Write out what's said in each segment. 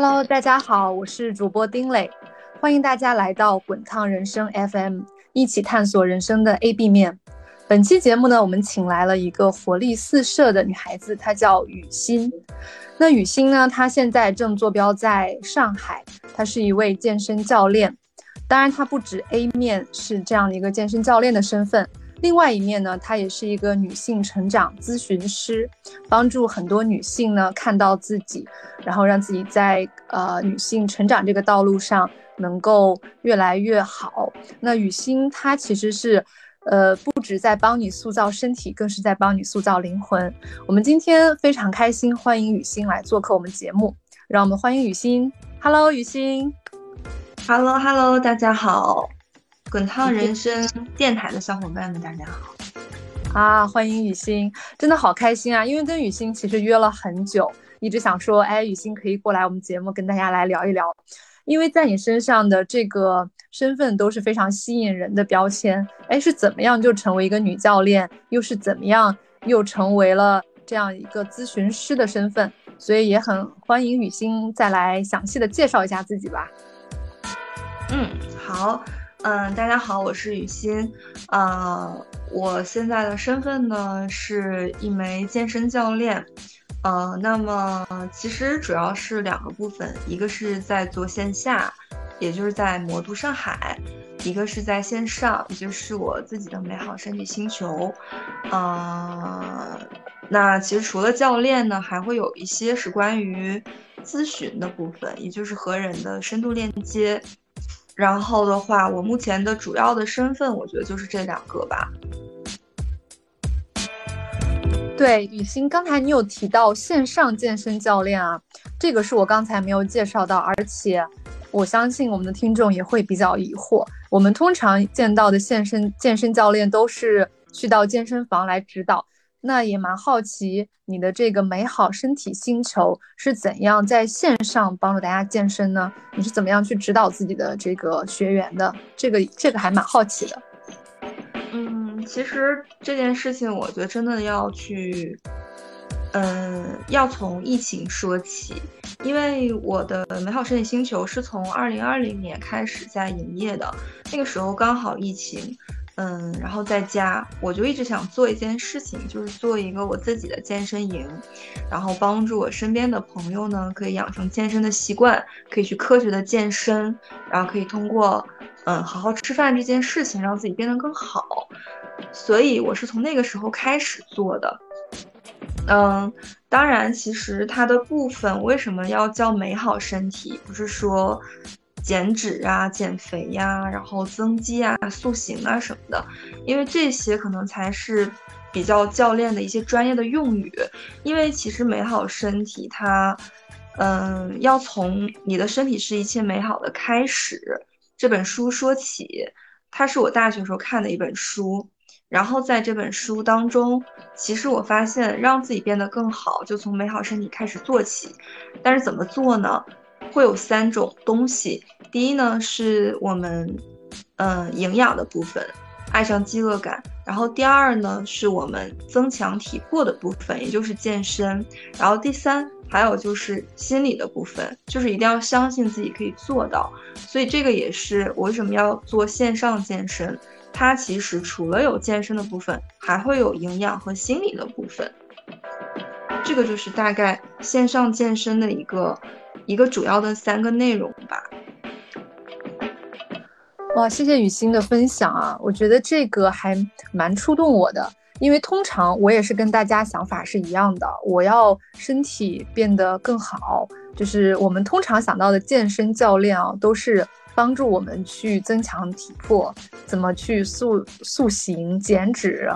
Hello，大家好，我是主播丁磊，欢迎大家来到滚烫人生 FM，一起探索人生的 A B 面。本期节目呢，我们请来了一个活力四射的女孩子，她叫雨欣。那雨欣呢，她现在正坐标在上海，她是一位健身教练。当然，她不止 A 面是这样的一个健身教练的身份。另外一面呢，她也是一个女性成长咨询师，帮助很多女性呢看到自己，然后让自己在呃女性成长这个道路上能够越来越好。那雨欣她其实是，呃，不止在帮你塑造身体，更是在帮你塑造灵魂。我们今天非常开心，欢迎雨欣来做客我们节目，让我们欢迎雨欣。Hello，雨欣。Hello，Hello，大家好。滚烫人生电台的小伙伴们，大家好！啊，欢迎雨欣，真的好开心啊！因为跟雨欣其实约了很久，一直想说，哎，雨欣可以过来我们节目跟大家来聊一聊。因为在你身上的这个身份都是非常吸引人的标签，哎，是怎么样就成为一个女教练，又是怎么样又成为了这样一个咨询师的身份？所以也很欢迎雨欣再来详细的介绍一下自己吧。嗯，好。嗯，大家好，我是雨欣，呃，我现在的身份呢是一枚健身教练，呃，那么其实主要是两个部分，一个是在做线下，也就是在魔都上海，一个是在线上，也就是我自己的美好身体星球，呃，那其实除了教练呢，还会有一些是关于咨询的部分，也就是和人的深度链接。然后的话，我目前的主要的身份，我觉得就是这两个吧。对，雨欣，刚才你有提到线上健身教练啊，这个是我刚才没有介绍到，而且我相信我们的听众也会比较疑惑。我们通常见到的健身健身教练都是去到健身房来指导。那也蛮好奇，你的这个美好身体星球是怎样在线上帮助大家健身呢？你是怎么样去指导自己的这个学员的？这个这个还蛮好奇的。嗯，其实这件事情，我觉得真的要去，嗯，要从疫情说起，因为我的美好身体星球是从二零二零年开始在营业的，那个时候刚好疫情。嗯，然后在家，我就一直想做一件事情，就是做一个我自己的健身营，然后帮助我身边的朋友呢，可以养成健身的习惯，可以去科学的健身，然后可以通过嗯好好吃饭这件事情，让自己变得更好。所以我是从那个时候开始做的。嗯，当然，其实它的部分为什么要叫美好身体，不是说。减脂啊，减肥呀，然后增肌啊，塑形啊什么的，因为这些可能才是比较教练的一些专业的用语。因为其实美好身体，它，嗯，要从你的身体是一切美好的开始这本书说起。它是我大学时候看的一本书，然后在这本书当中，其实我发现让自己变得更好，就从美好身体开始做起。但是怎么做呢？会有三种东西，第一呢是我们，嗯，营养的部分，爱上饥饿感。然后第二呢是我们增强体魄的部分，也就是健身。然后第三还有就是心理的部分，就是一定要相信自己可以做到。所以这个也是我为什么要做线上健身，它其实除了有健身的部分，还会有营养和心理的部分。这个就是大概线上健身的一个。一个主要的三个内容吧。哇，谢谢雨欣的分享啊！我觉得这个还蛮触动我的，因为通常我也是跟大家想法是一样的，我要身体变得更好。就是我们通常想到的健身教练啊，都是帮助我们去增强体魄，怎么去塑塑形、减脂。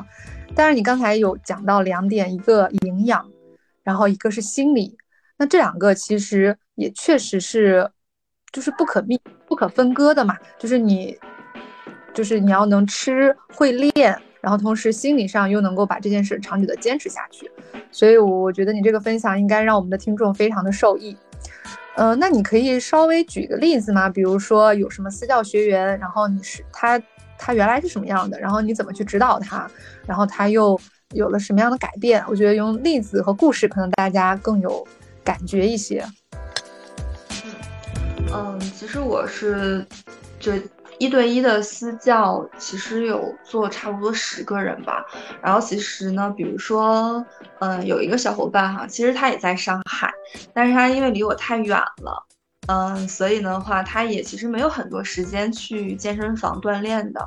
但是你刚才有讲到两点，一个营养，然后一个是心理。那这两个其实也确实是，就是不可避、不可分割的嘛。就是你，就是你要能吃会练，然后同时心理上又能够把这件事长久的坚持下去。所以，我我觉得你这个分享应该让我们的听众非常的受益。呃，那你可以稍微举个例子吗？比如说有什么私教学员，然后你是他他原来是什么样的，然后你怎么去指导他，然后他又有了什么样的改变？我觉得用例子和故事，可能大家更有。感觉一些，嗯，其实我是就一对一的私教，其实有做差不多十个人吧。然后其实呢，比如说，嗯，有一个小伙伴哈，其实他也在上海，但是他因为离我太远了，嗯，所以的话，他也其实没有很多时间去健身房锻炼的。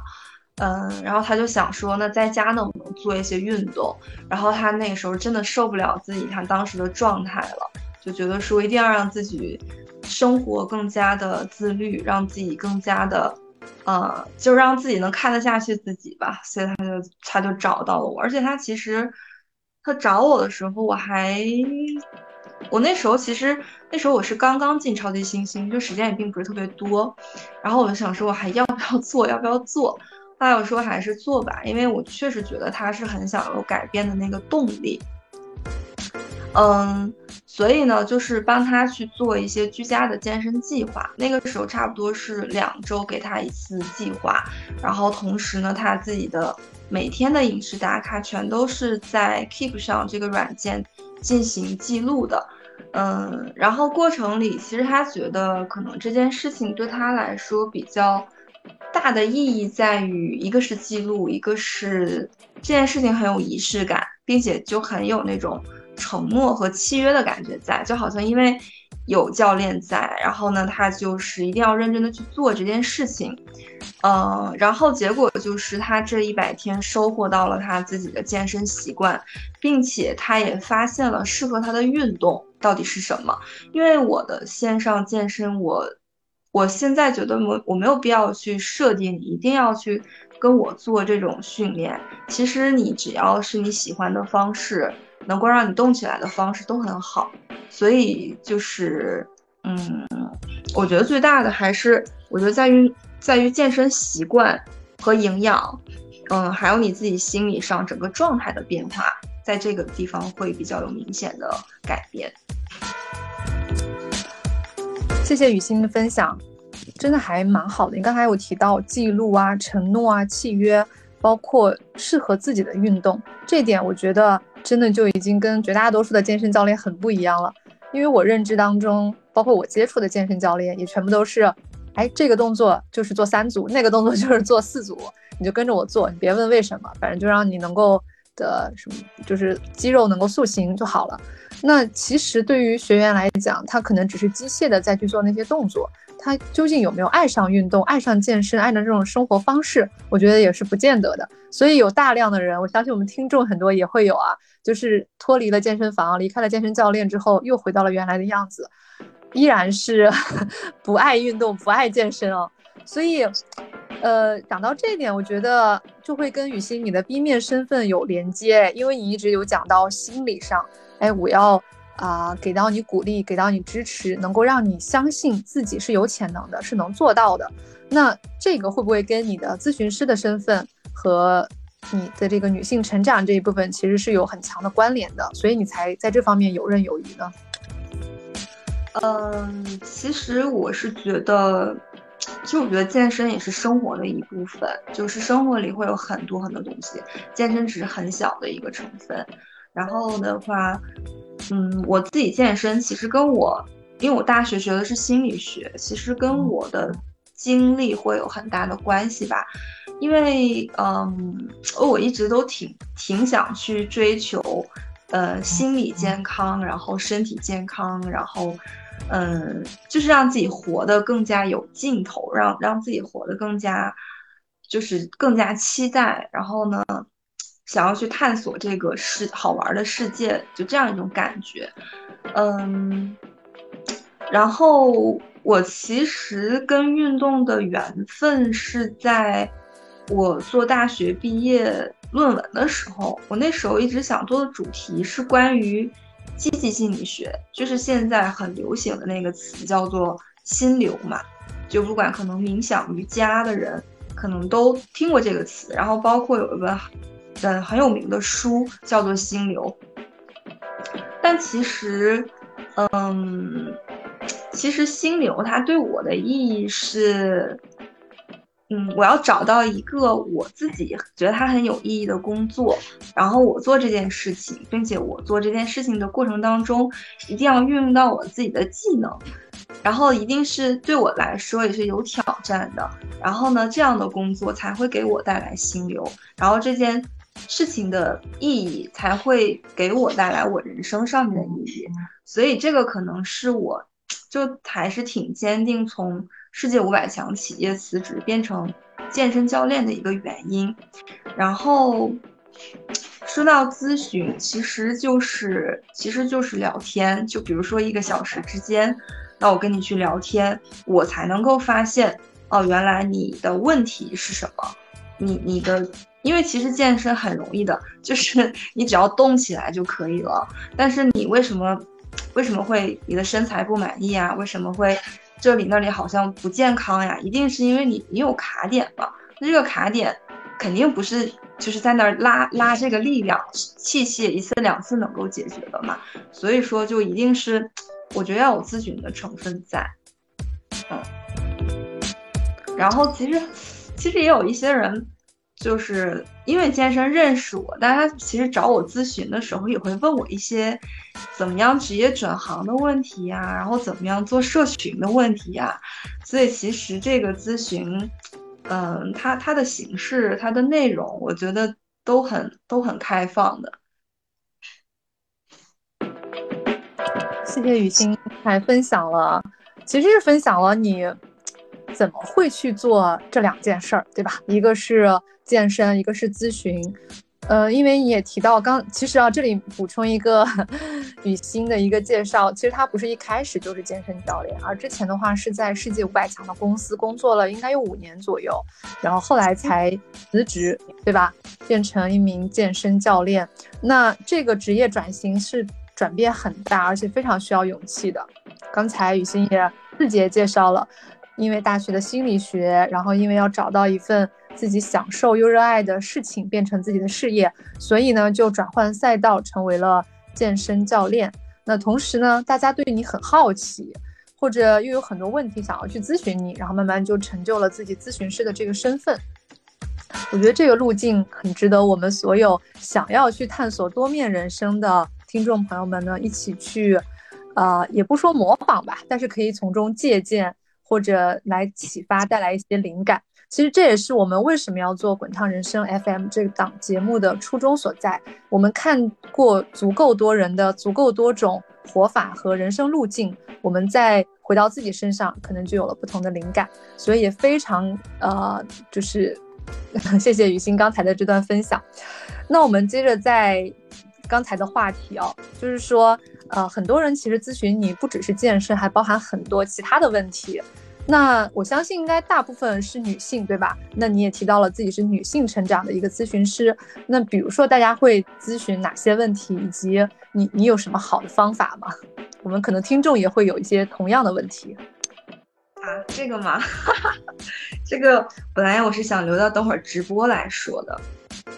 嗯，然后他就想说，那在家能不能做一些运动？然后他那个时候真的受不了自己他当时的状态了，就觉得说一定要让自己生活更加的自律，让自己更加的，呃，就让自己能看得下去自己吧。所以他就他就找到了我，而且他其实他找我的时候，我还我那时候其实那时候我是刚刚进超级星星，就时间也并不是特别多，然后我就想说，我还要不要做？要不要做？后来我说还是做吧，因为我确实觉得他是很想有改变的那个动力。嗯，所以呢，就是帮他去做一些居家的健身计划。那个时候差不多是两周给他一次计划，然后同时呢，他自己的每天的饮食打卡全都是在 Keep 上这个软件进行记录的。嗯，然后过程里其实他觉得可能这件事情对他来说比较。大的意义在于，一个是记录，一个是这件事情很有仪式感，并且就很有那种承诺和契约的感觉在，就好像因为有教练在，然后呢，他就是一定要认真的去做这件事情，嗯，然后结果就是他这一百天收获到了他自己的健身习惯，并且他也发现了适合他的运动到底是什么，因为我的线上健身我。我现在觉得我我没有必要去设定你一定要去跟我做这种训练。其实你只要是你喜欢的方式，能够让你动起来的方式都很好。所以就是，嗯，我觉得最大的还是我觉得在于在于健身习惯和营养，嗯，还有你自己心理上整个状态的变化，在这个地方会比较有明显的改变。谢谢雨欣的分享，真的还蛮好的。你刚才有提到记录啊、承诺啊、契约，包括适合自己的运动，这点我觉得真的就已经跟绝大多数的健身教练很不一样了。因为我认知当中，包括我接触的健身教练，也全部都是，哎，这个动作就是做三组，那个动作就是 做四组，你就跟着我做，你别问为什么，反正就让你能够的什么，就是肌肉能够塑形就好了。那其实对于学员来讲，他可能只是机械的在去做那些动作，他究竟有没有爱上运动、爱上健身、爱上这种生活方式，我觉得也是不见得的。所以有大量的人，我相信我们听众很多也会有啊，就是脱离了健身房，离开了健身教练之后，又回到了原来的样子，依然是 不爱运动、不爱健身哦。所以，呃，讲到这一点，我觉得就会跟雨欣你的 B 面身份有连接，因为你一直有讲到心理上。哎，我要啊，给到你鼓励，给到你支持，能够让你相信自己是有潜能的，是能做到的。那这个会不会跟你的咨询师的身份和你的这个女性成长这一部分其实是有很强的关联的？所以你才在这方面游刃有余呢？嗯，其实我是觉得，其实我觉得健身也是生活的一部分，就是生活里会有很多很多东西，健身只是很小的一个成分。然后的话，嗯，我自己健身其实跟我，因为我大学学的是心理学，其实跟我的经历会有很大的关系吧。因为，嗯，我一直都挺挺想去追求，呃，心理健康，然后身体健康，然后，嗯，就是让自己活得更加有劲头，让让自己活得更加，就是更加期待。然后呢？想要去探索这个世好玩的世界，就这样一种感觉，嗯，然后我其实跟运动的缘分是在我做大学毕业论文的时候，我那时候一直想做的主题是关于积极心理学，就是现在很流行的那个词叫做心流嘛，就不管可能冥想瑜伽的人可能都听过这个词，然后包括有一个。的很有名的书叫做《心流》，但其实，嗯，其实心流它对我的意义是，嗯，我要找到一个我自己觉得它很有意义的工作，然后我做这件事情，并且我做这件事情的过程当中，一定要运用到我自己的技能，然后一定是对我来说也是有挑战的。然后呢，这样的工作才会给我带来心流，然后这件事情的意义才会给我带来我人生上面的意义。所以这个可能是我，就还是挺坚定从。世界五百强企业辞职变成健身教练的一个原因，然后说到咨询，其实就是其实就是聊天，就比如说一个小时之间，那我跟你去聊天，我才能够发现哦，原来你的问题是什么，你你的，因为其实健身很容易的，就是 你只要动起来就可以了，但是你为什么为什么会你的身材不满意啊？为什么会？这里那里好像不健康呀，一定是因为你你有卡点吧？那这个卡点肯定不是就是在那儿拉拉这个力量器械一次两次能够解决的嘛，所以说就一定是我觉得要有咨询的成分在，嗯，然后其实其实也有一些人。就是因为健身认识我，但他其实找我咨询的时候也会问我一些怎么样职业转行的问题呀，然后怎么样做社群的问题呀。所以其实这个咨询，嗯，它它的形式、它的内容，我觉得都很都很开放的。谢谢雨欣还分享了，其实是分享了你怎么会去做这两件事儿，对吧？一个是。健身，一个是咨询，呃，因为你也提到刚，其实啊，这里补充一个雨欣的一个介绍，其实他不是一开始就是健身教练，而之前的话是在世界五百强的公司工作了，应该有五年左右，然后后来才辞职，对吧？变成一名健身教练。那这个职业转型是转变很大，而且非常需要勇气的。刚才雨欣也自己也介绍了，因为大学的心理学，然后因为要找到一份。自己享受又热爱的事情变成自己的事业，所以呢就转换赛道成为了健身教练。那同时呢，大家对你很好奇，或者又有很多问题想要去咨询你，然后慢慢就成就了自己咨询师的这个身份。我觉得这个路径很值得我们所有想要去探索多面人生的听众朋友们呢一起去，呃，也不说模仿吧，但是可以从中借鉴或者来启发，带来一些灵感。其实这也是我们为什么要做《滚烫人生 FM》这档节目的初衷所在。我们看过足够多人的足够多种活法和人生路径，我们再回到自己身上，可能就有了不同的灵感。所以也非常呃，就是 谢谢雨欣刚才的这段分享。那我们接着在刚才的话题哦，就是说呃，很多人其实咨询你不只是健身，还包含很多其他的问题。那我相信应该大部分是女性，对吧？那你也提到了自己是女性成长的一个咨询师，那比如说大家会咨询哪些问题，以及你你有什么好的方法吗？我们可能听众也会有一些同样的问题。啊，这个嘛，这个本来我是想留到等会儿直播来说的。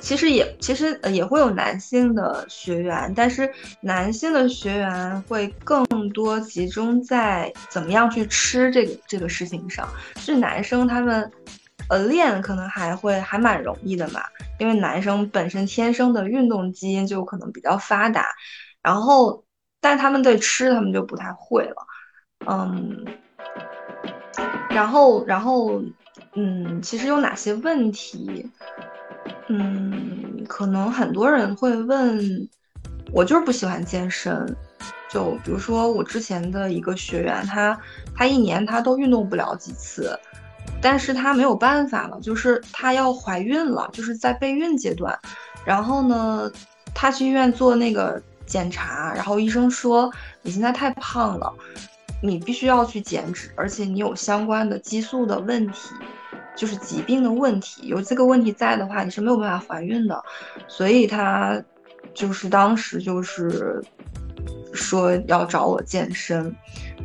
其实也其实也会有男性的学员，但是男性的学员会更多集中在怎么样去吃这个这个事情上。是男生他们，呃，练可能还会还蛮容易的嘛，因为男生本身天生的运动基因就可能比较发达，然后但他们对吃他们就不太会了，嗯，然后然后嗯，其实有哪些问题？嗯，可能很多人会问，我就是不喜欢健身。就比如说我之前的一个学员，他他一年他都运动不了几次，但是他没有办法了，就是他要怀孕了，就是在备孕阶段。然后呢，他去医院做那个检查，然后医生说你现在太胖了，你必须要去减脂，而且你有相关的激素的问题。就是疾病的问题，有这个问题在的话，你是没有办法怀孕的，所以他就是当时就是说要找我健身，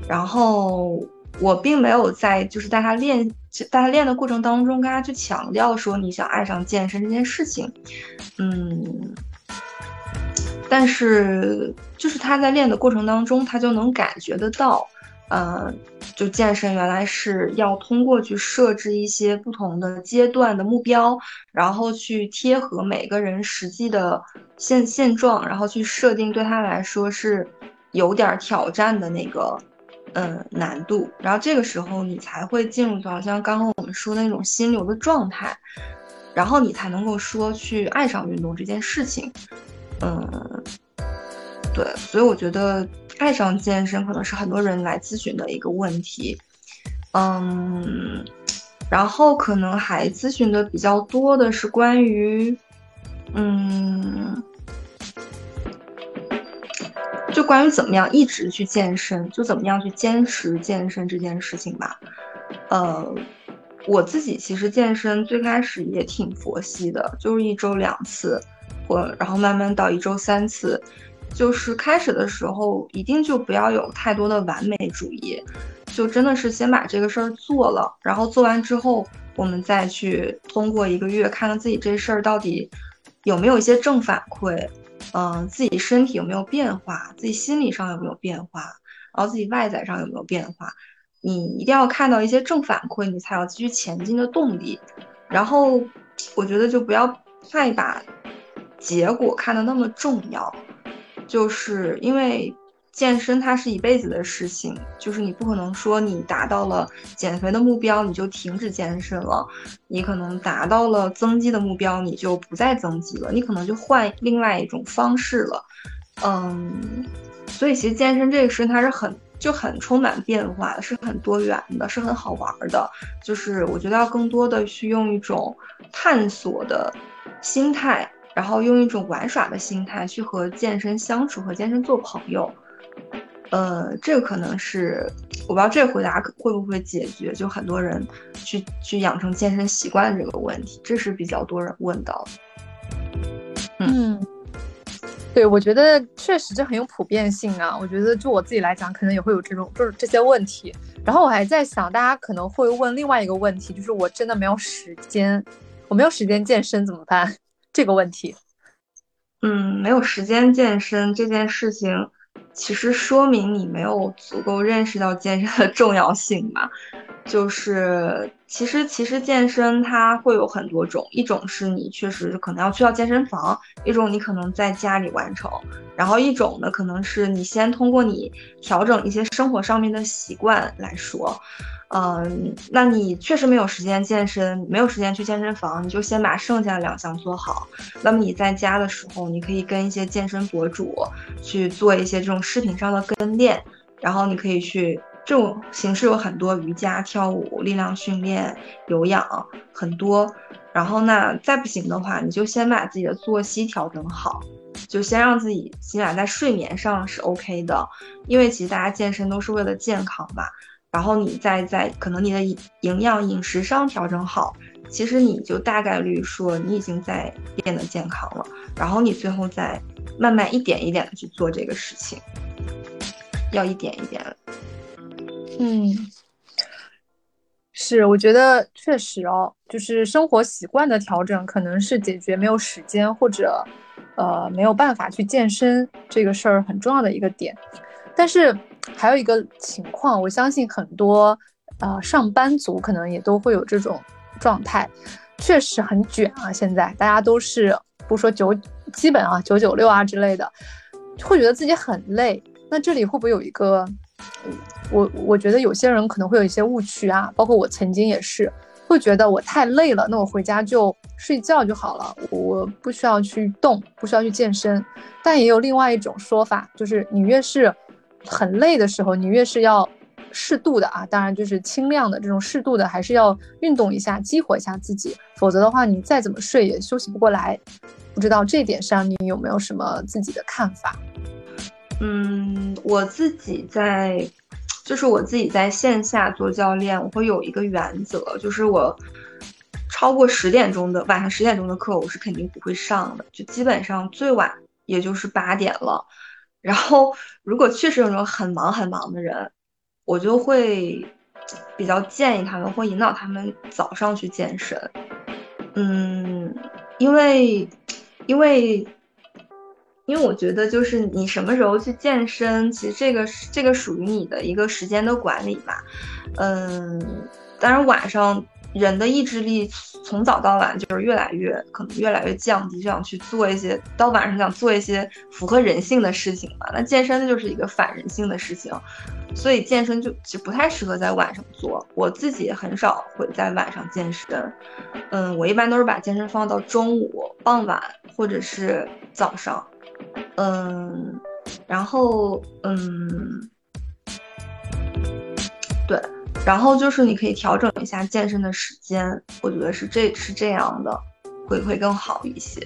然后我并没有在就是带他练带他练的过程当中跟他去强调说你想爱上健身这件事情，嗯，但是就是他在练的过程当中，他就能感觉得到，呃，就健身原来是要通过去设置一些不同的阶段的目标，然后去贴合每个人实际的现现状，然后去设定对他来说是有点挑战的那个，嗯，难度。然后这个时候你才会进入到像刚刚我们说的那种心流的状态，然后你才能够说去爱上运动这件事情。嗯，对，所以我觉得。爱上健身可能是很多人来咨询的一个问题，嗯，然后可能还咨询的比较多的是关于，嗯，就关于怎么样一直去健身，就怎么样去坚持健身这件事情吧。呃，我自己其实健身最开始也挺佛系的，就是一周两次，或然后慢慢到一周三次。就是开始的时候，一定就不要有太多的完美主义，就真的是先把这个事儿做了，然后做完之后，我们再去通过一个月看看自己这事儿到底有没有一些正反馈，嗯，自己身体有没有变化，自己心理上有没有变化，然后自己外在上有没有变化，你一定要看到一些正反馈，你才有继续前进的动力。然后我觉得就不要太把结果看得那么重要。就是因为健身它是一辈子的事情，就是你不可能说你达到了减肥的目标你就停止健身了，你可能达到了增肌的目标你就不再增肌了，你可能就换另外一种方式了，嗯，所以其实健身这个事情它是很就很充满变化的，是很多元的，是很好玩的，就是我觉得要更多的去用一种探索的心态。然后用一种玩耍的心态去和健身相处，和健身做朋友，呃，这个可能是我不知道这个回答会不会解决，就很多人去去养成健身习惯这个问题，这是比较多人问到的。嗯，对，我觉得确实这很有普遍性啊。我觉得就我自己来讲，可能也会有这种就是这些问题。然后我还在想，大家可能会问另外一个问题，就是我真的没有时间，我没有时间健身怎么办？这个问题，嗯，没有时间健身这件事情，其实说明你没有足够认识到健身的重要性吧。就是，其实其实健身它会有很多种，一种是你确实可能要去到健身房，一种你可能在家里完成，然后一种呢可能是你先通过你调整一些生活上面的习惯来说。嗯，那你确实没有时间健身，没有时间去健身房，你就先把剩下的两项做好。那么你在家的时候，你可以跟一些健身博主去做一些这种视频上的跟练，然后你可以去这种形式有很多，瑜伽、跳舞、力量训练、有氧很多。然后那再不行的话，你就先把自己的作息调整好，就先让自己起码在睡眠上是 OK 的，因为其实大家健身都是为了健康嘛。然后你再在可能你的营养饮食上调整好，其实你就大概率说你已经在变得健康了。然后你最后再慢慢一点一点的去做这个事情，要一点一点。嗯，是，我觉得确实哦，就是生活习惯的调整，可能是解决没有时间或者呃没有办法去健身这个事儿很重要的一个点，但是。还有一个情况，我相信很多呃上班族可能也都会有这种状态，确实很卷啊。现在大家都是不说九，基本啊九九六啊之类的，会觉得自己很累。那这里会不会有一个，我我觉得有些人可能会有一些误区啊，包括我曾经也是，会觉得我太累了，那我回家就睡觉就好了，我不需要去动，不需要去健身。但也有另外一种说法，就是你越是很累的时候，你越是要适度的啊，当然就是轻量的这种适度的，还是要运动一下，激活一下自己，否则的话，你再怎么睡也休息不过来。不知道这点上你有没有什么自己的看法？嗯，我自己在，就是我自己在线下做教练，我会有一个原则，就是我超过十点钟的晚上十点钟的课，我是肯定不会上的，就基本上最晚也就是八点了。然后，如果确实有那种很忙很忙的人，我就会比较建议他们，会引导他们早上去健身。嗯，因为，因为因为我觉得就是你什么时候去健身，其实这个这个属于你的一个时间的管理吧。嗯，当然晚上人的意志力从早到晚就是越来越可能越来越降低，就想去做一些到晚上想做一些符合人性的事情嘛。那健身就是一个反人性的事情，所以健身就其实不太适合在晚上做。我自己很少会在晚上健身，嗯，我一般都是把健身放到中午、傍晚或者是早上。嗯，然后嗯，对，然后就是你可以调整一下健身的时间，我觉得是这是这样的，会会更好一些。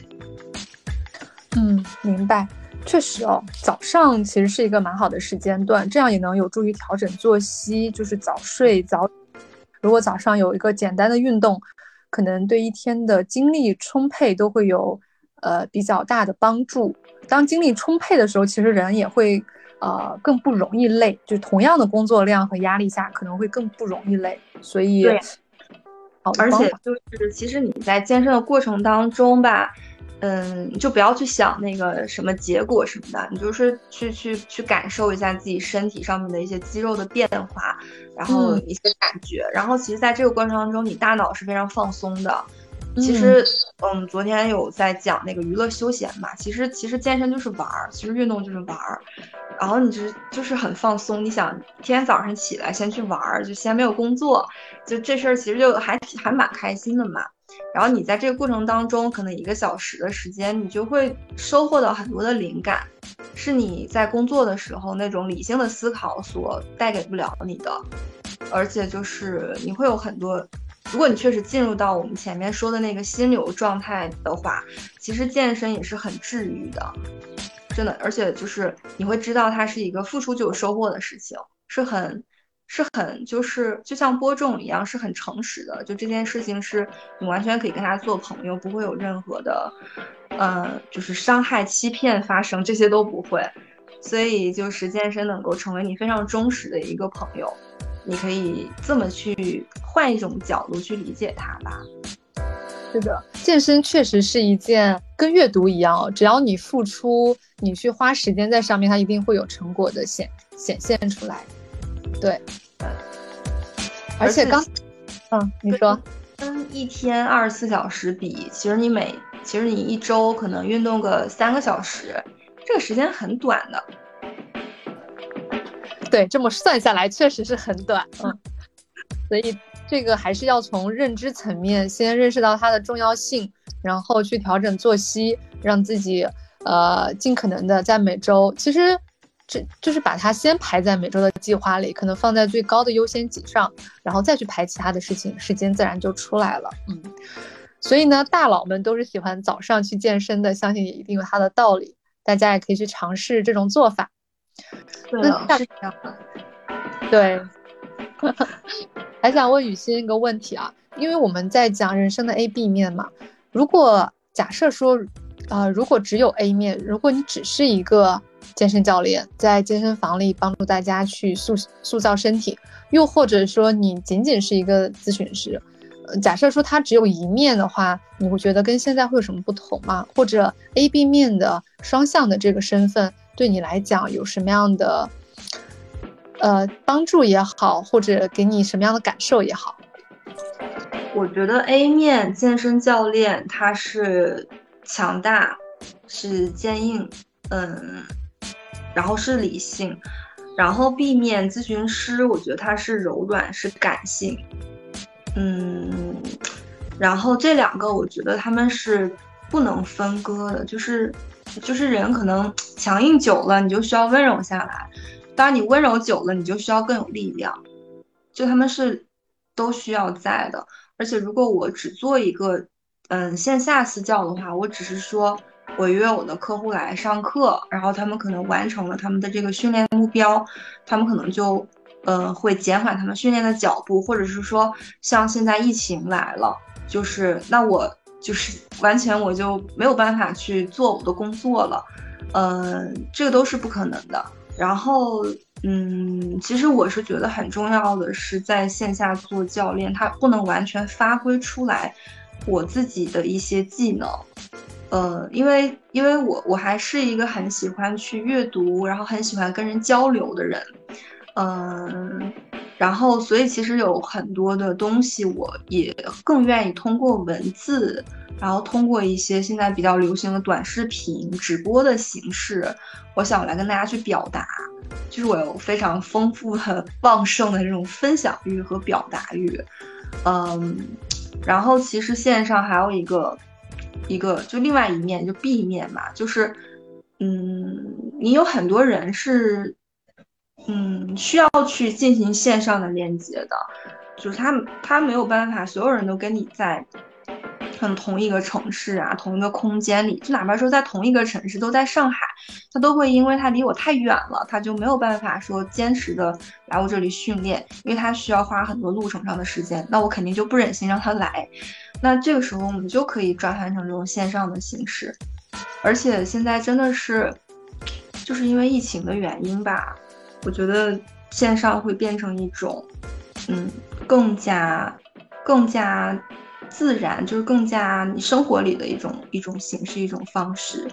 嗯，明白，确实哦，早上其实是一个蛮好的时间段，这样也能有助于调整作息，就是早睡早。如果早上有一个简单的运动，可能对一天的精力充沛都会有呃比较大的帮助。当精力充沛的时候，其实人也会，呃，更不容易累。就同样的工作量和压力下，可能会更不容易累。所以，对，而且就是，其实你在健身的过程当中吧，嗯，就不要去想那个什么结果什么的，你就是去去去感受一下自己身体上面的一些肌肉的变化，然后一些感觉。然后，其实在这个过程当中，你大脑是非常放松的。其实，嗯，昨天有在讲那个娱乐休闲嘛。其实，其实健身就是玩儿，其实运动就是玩儿。然后你就就是很放松。你想，天天早上起来先去玩儿，就先没有工作，就这事儿其实就还还蛮开心的嘛。然后你在这个过程当中，可能一个小时的时间，你就会收获到很多的灵感，是你在工作的时候那种理性的思考所带给不了你的。而且就是你会有很多。如果你确实进入到我们前面说的那个心流状态的话，其实健身也是很治愈的，真的。而且就是你会知道它是一个付出就有收获的事情，是很是很就是就像播种一样，是很诚实的。就这件事情是你完全可以跟他做朋友，不会有任何的，呃，就是伤害、欺骗发生，这些都不会。所以就是健身能够成为你非常忠实的一个朋友。你可以这么去换一种角度去理解它吧。是的，健身确实是一件跟阅读一样，哦只要你付出，你去花时间在上面，它一定会有成果的显显现出来。对，而且刚，嗯，你说，跟一天二十四小时比，其实你每，其实你一周可能运动个三个小时，这个时间很短的。对，这么算下来确实是很短，嗯，所以这个还是要从认知层面先认识到它的重要性，然后去调整作息，让自己呃尽可能的在每周，其实这就是把它先排在每周的计划里，可能放在最高的优先级上，然后再去排其他的事情，时间自然就出来了，嗯，所以呢，大佬们都是喜欢早上去健身的，相信也一定有它的道理，大家也可以去尝试这种做法。那是这样的，对，还想问雨欣一个问题啊，因为我们在讲人生的 A、B 面嘛。如果假设说，啊，如果只有 A 面，如果你只是一个健身教练，在健身房里帮助大家去塑塑造身体，又或者说你仅仅是一个咨询师，假设说它只有一面的话，你会觉得跟现在会有什么不同吗？或者 A、B 面的双向的这个身份？对你来讲有什么样的，呃，帮助也好，或者给你什么样的感受也好？我觉得 A 面健身教练他是强大，是坚硬，嗯，然后是理性，然后 B 面咨询师，我觉得他是柔软，是感性，嗯，然后这两个我觉得他们是不能分割的，就是。就是人可能强硬久了，你就需要温柔下来；当然，你温柔久了，你就需要更有力量。就他们是都需要在的。而且，如果我只做一个嗯线下私教的话，我只是说我约我的客户来上课，然后他们可能完成了他们的这个训练目标，他们可能就呃会减缓他们训练的脚步，或者是说像现在疫情来了，就是那我。就是完全我就没有办法去做我的工作了，嗯，这个都是不可能的。然后，嗯，其实我是觉得很重要的是在线下做教练，他不能完全发挥出来我自己的一些技能。呃，因为因为我我还是一个很喜欢去阅读，然后很喜欢跟人交流的人，嗯，然后所以其实有很多的东西，我也更愿意通过文字，然后通过一些现在比较流行的短视频、直播的形式，我想来跟大家去表达，就是我有非常丰富的、旺盛的这种分享欲和表达欲，嗯，然后其实线上还有一个。一个就另外一面就 B 面嘛，就是，嗯，你有很多人是，嗯，需要去进行线上的链接的，就是他他没有办法，所有人都跟你在，很同一个城市啊，同一个空间里，就哪怕说在同一个城市，都在上海，他都会因为他离我太远了，他就没有办法说坚持的来我这里训练，因为他需要花很多路程上的时间，那我肯定就不忍心让他来。那这个时候我们就可以转换成这种线上的形式，而且现在真的是，就是因为疫情的原因吧，我觉得线上会变成一种，嗯，更加更加自然，就是更加你生活里的一种一种形式一种方式，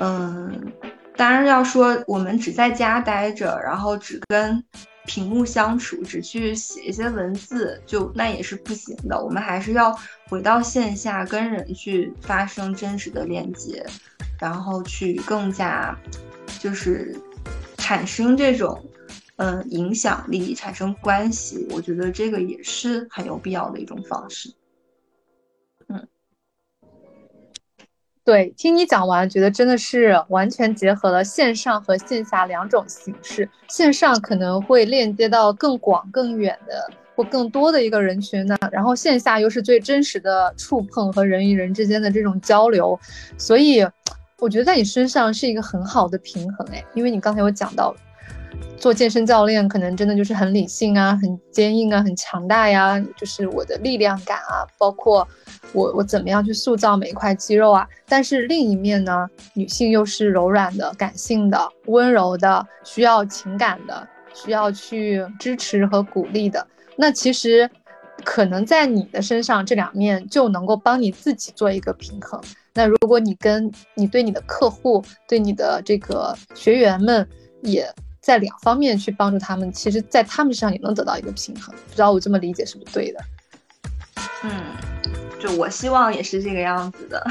嗯，当然要说我们只在家待着，然后只跟。屏幕相处，只去写一些文字，就那也是不行的。我们还是要回到线下，跟人去发生真实的链接，然后去更加就是产生这种嗯影响力，产生关系。我觉得这个也是很有必要的一种方式。嗯对，听你讲完，觉得真的是完全结合了线上和线下两种形式。线上可能会链接到更广、更远的或更多的一个人群呢，然后线下又是最真实的触碰和人与人之间的这种交流。所以，我觉得在你身上是一个很好的平衡哎，因为你刚才有讲到。做健身教练可能真的就是很理性啊，很坚硬啊，很强大呀，就是我的力量感啊，包括我我怎么样去塑造每一块肌肉啊。但是另一面呢，女性又是柔软的、感性的、温柔的，需要情感的，需要去支持和鼓励的。那其实可能在你的身上这两面就能够帮你自己做一个平衡。那如果你跟你对你的客户、对你的这个学员们也。在两方面去帮助他们，其实，在他们身上也能得到一个平衡。不知道我这么理解是不是对的？嗯，就我希望也是这个样子的。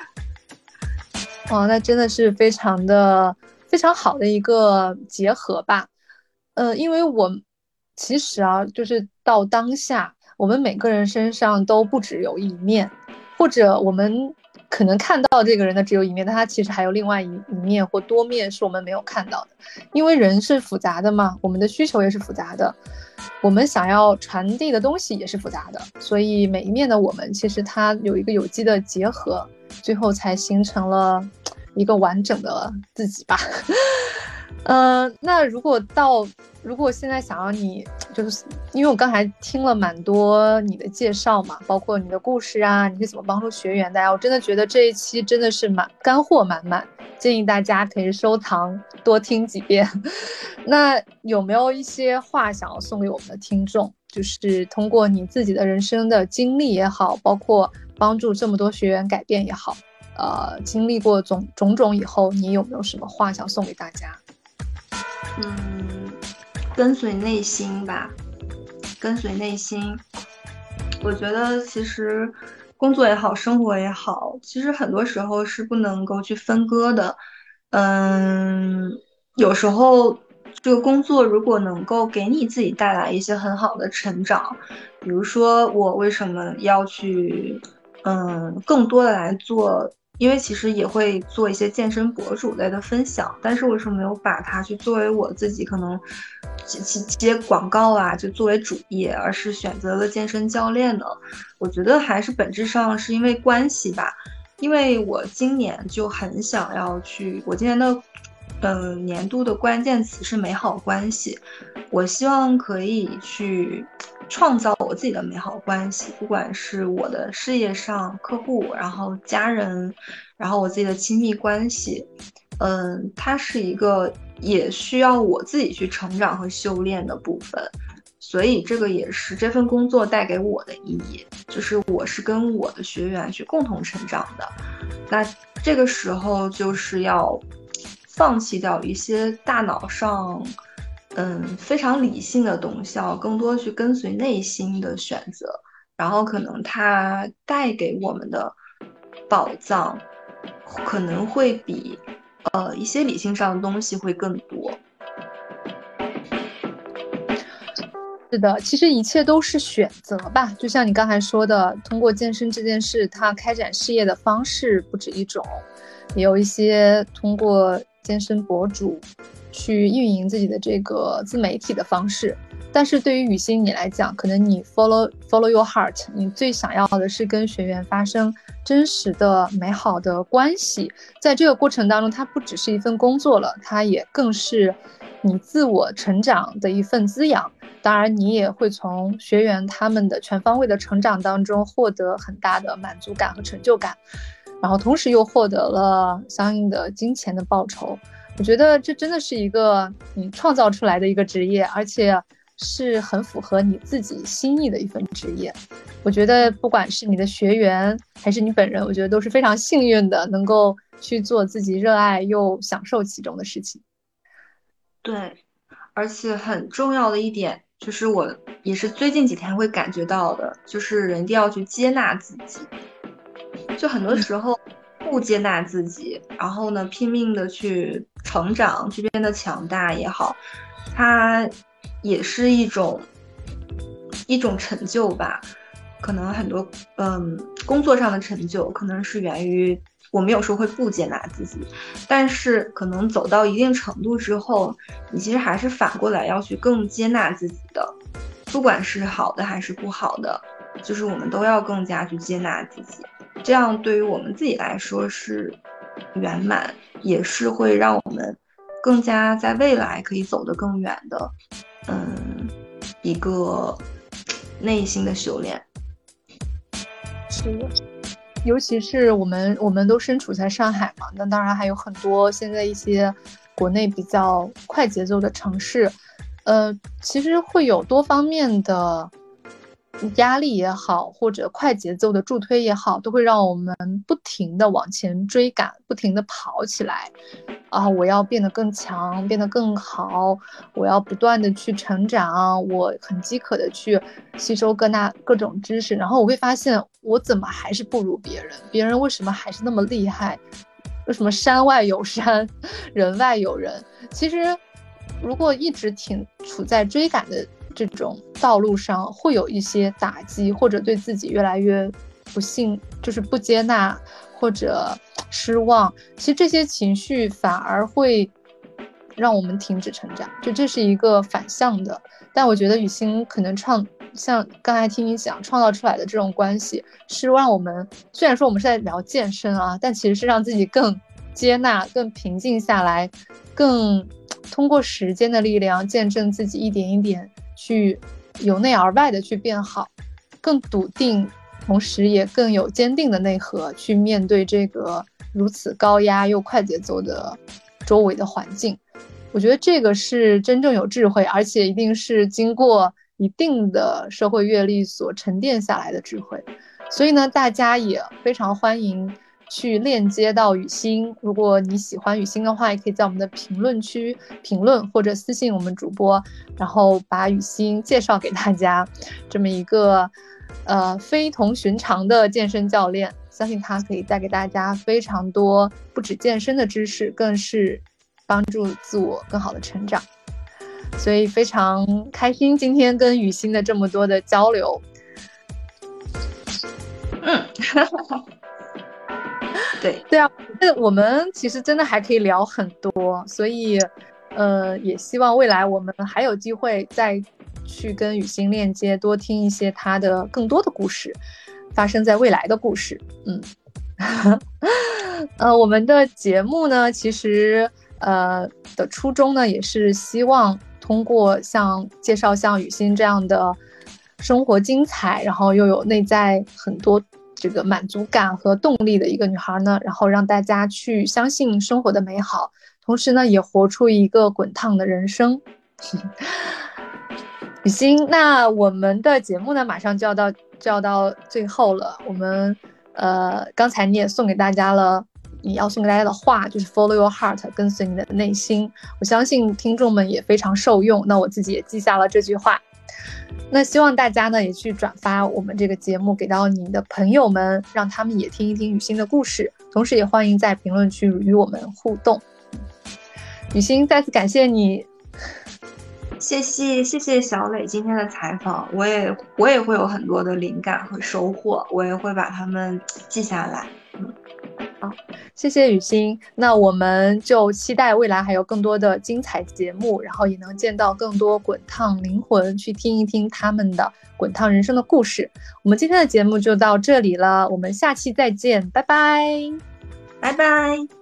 哇，那真的是非常的非常好的一个结合吧？呃，因为我其实啊，就是到当下，我们每个人身上都不只有一面，或者我们。可能看到这个人的只有一面，但他其实还有另外一一面或多面是我们没有看到的。因为人是复杂的嘛，我们的需求也是复杂的，我们想要传递的东西也是复杂的，所以每一面的我们其实它有一个有机的结合，最后才形成了一个完整的自己吧。嗯，那如果到。如果现在想要你，就是因为我刚才听了蛮多你的介绍嘛，包括你的故事啊，你是怎么帮助学员的呀？我真的觉得这一期真的是满干货满满，建议大家可以收藏多听几遍。那有没有一些话想要送给我们的听众？就是通过你自己的人生的经历也好，包括帮助这么多学员改变也好，呃，经历过种种种以后，你有没有什么话想送给大家？嗯。跟随内心吧，跟随内心。我觉得其实工作也好，生活也好，其实很多时候是不能够去分割的。嗯，有时候这个工作如果能够给你自己带来一些很好的成长，比如说我为什么要去，嗯，更多的来做。因为其实也会做一些健身博主类的分享，但是为什么没有把它去作为我自己可能接接广告啊，就作为主业，而是选择了健身教练呢？我觉得还是本质上是因为关系吧，因为我今年就很想要去，我今年的。嗯，年度的关键词是美好关系。我希望可以去创造我自己的美好关系，不管是我的事业上、客户，然后家人，然后我自己的亲密关系。嗯，它是一个也需要我自己去成长和修炼的部分。所以这个也是这份工作带给我的意义，就是我是跟我的学员去共同成长的。那这个时候就是要放弃掉一些大脑上，嗯，非常理性的东西，要更多去跟随内心的选择。然后可能它带给我们的宝藏，可能会比呃一些理性上的东西会更多。是的，其实一切都是选择吧。就像你刚才说的，通过健身这件事，他开展事业的方式不止一种，也有一些通过健身博主去运营自己的这个自媒体的方式。但是对于雨欣你来讲，可能你 follow follow your heart，你最想要的是跟学员发生真实的美好的关系。在这个过程当中，它不只是一份工作了，它也更是你自我成长的一份滋养。当然，你也会从学员他们的全方位的成长当中获得很大的满足感和成就感，然后同时又获得了相应的金钱的报酬。我觉得这真的是一个你创造出来的一个职业，而且是很符合你自己心意的一份职业。我觉得不管是你的学员还是你本人，我觉得都是非常幸运的，能够去做自己热爱又享受其中的事情。对，而且很重要的一点。就是我也是最近几天会感觉到的，就是人一定要去接纳自己。就很多时候不接纳自己，然后呢拼命的去成长，去变得强大也好，它也是一种一种成就吧。可能很多嗯工作上的成就，可能是源于。我们有时候会不接纳自己，但是可能走到一定程度之后，你其实还是反过来要去更接纳自己的，不管是好的还是不好的，就是我们都要更加去接纳自己，这样对于我们自己来说是圆满，也是会让我们更加在未来可以走得更远的，嗯，一个内心的修炼。是的。尤其是我们，我们都身处在上海嘛，那当然还有很多现在一些国内比较快节奏的城市，呃，其实会有多方面的。压力也好，或者快节奏的助推也好，都会让我们不停的往前追赶，不停的跑起来。啊，我要变得更强，变得更好，我要不断的去成长，我很饥渴的去吸收各那各种知识，然后我会发现，我怎么还是不如别人？别人为什么还是那么厉害？为什么山外有山，人外有人？其实，如果一直挺处在追赶的。这种道路上会有一些打击，或者对自己越来越不幸，就是不接纳或者失望。其实这些情绪反而会让我们停止成长，就这是一个反向的。但我觉得雨欣可能创，像刚才听你讲创造出来的这种关系，是让我们虽然说我们是在聊健身啊，但其实是让自己更接纳、更平静下来，更通过时间的力量见证自己一点一点。去由内而外的去变好，更笃定，同时也更有坚定的内核去面对这个如此高压又快节奏的周围的环境。我觉得这个是真正有智慧，而且一定是经过一定的社会阅历所沉淀下来的智慧。所以呢，大家也非常欢迎。去链接到雨欣，如果你喜欢雨欣的话，也可以在我们的评论区评论或者私信我们主播，然后把雨欣介绍给大家。这么一个呃非同寻常的健身教练，相信他可以带给大家非常多不止健身的知识，更是帮助自我更好的成长。所以非常开心今天跟雨欣的这么多的交流。嗯。对对啊，那我们其实真的还可以聊很多，所以，呃，也希望未来我们还有机会再去跟雨欣链接，多听一些她的更多的故事，发生在未来的故事。嗯，呃，我们的节目呢，其实呃的初衷呢，也是希望通过像介绍像雨欣这样的生活精彩，然后又有内在很多。这个满足感和动力的一个女孩呢，然后让大家去相信生活的美好，同时呢，也活出一个滚烫的人生。雨欣，那我们的节目呢，马上就要到就要到最后了。我们呃，刚才你也送给大家了，你要送给大家的话就是 Follow your heart，跟随你的内心。我相信听众们也非常受用。那我自己也记下了这句话。那希望大家呢也去转发我们这个节目给到你的朋友们，让他们也听一听雨欣的故事。同时，也欢迎在评论区与我们互动。雨欣，再次感谢你，谢谢谢谢小磊今天的采访，我也我也会有很多的灵感和收获，我也会把它们记下来。好，谢谢雨欣。那我们就期待未来还有更多的精彩节目，然后也能见到更多滚烫灵魂，去听一听他们的滚烫人生的故事。我们今天的节目就到这里了，我们下期再见，拜拜，拜拜。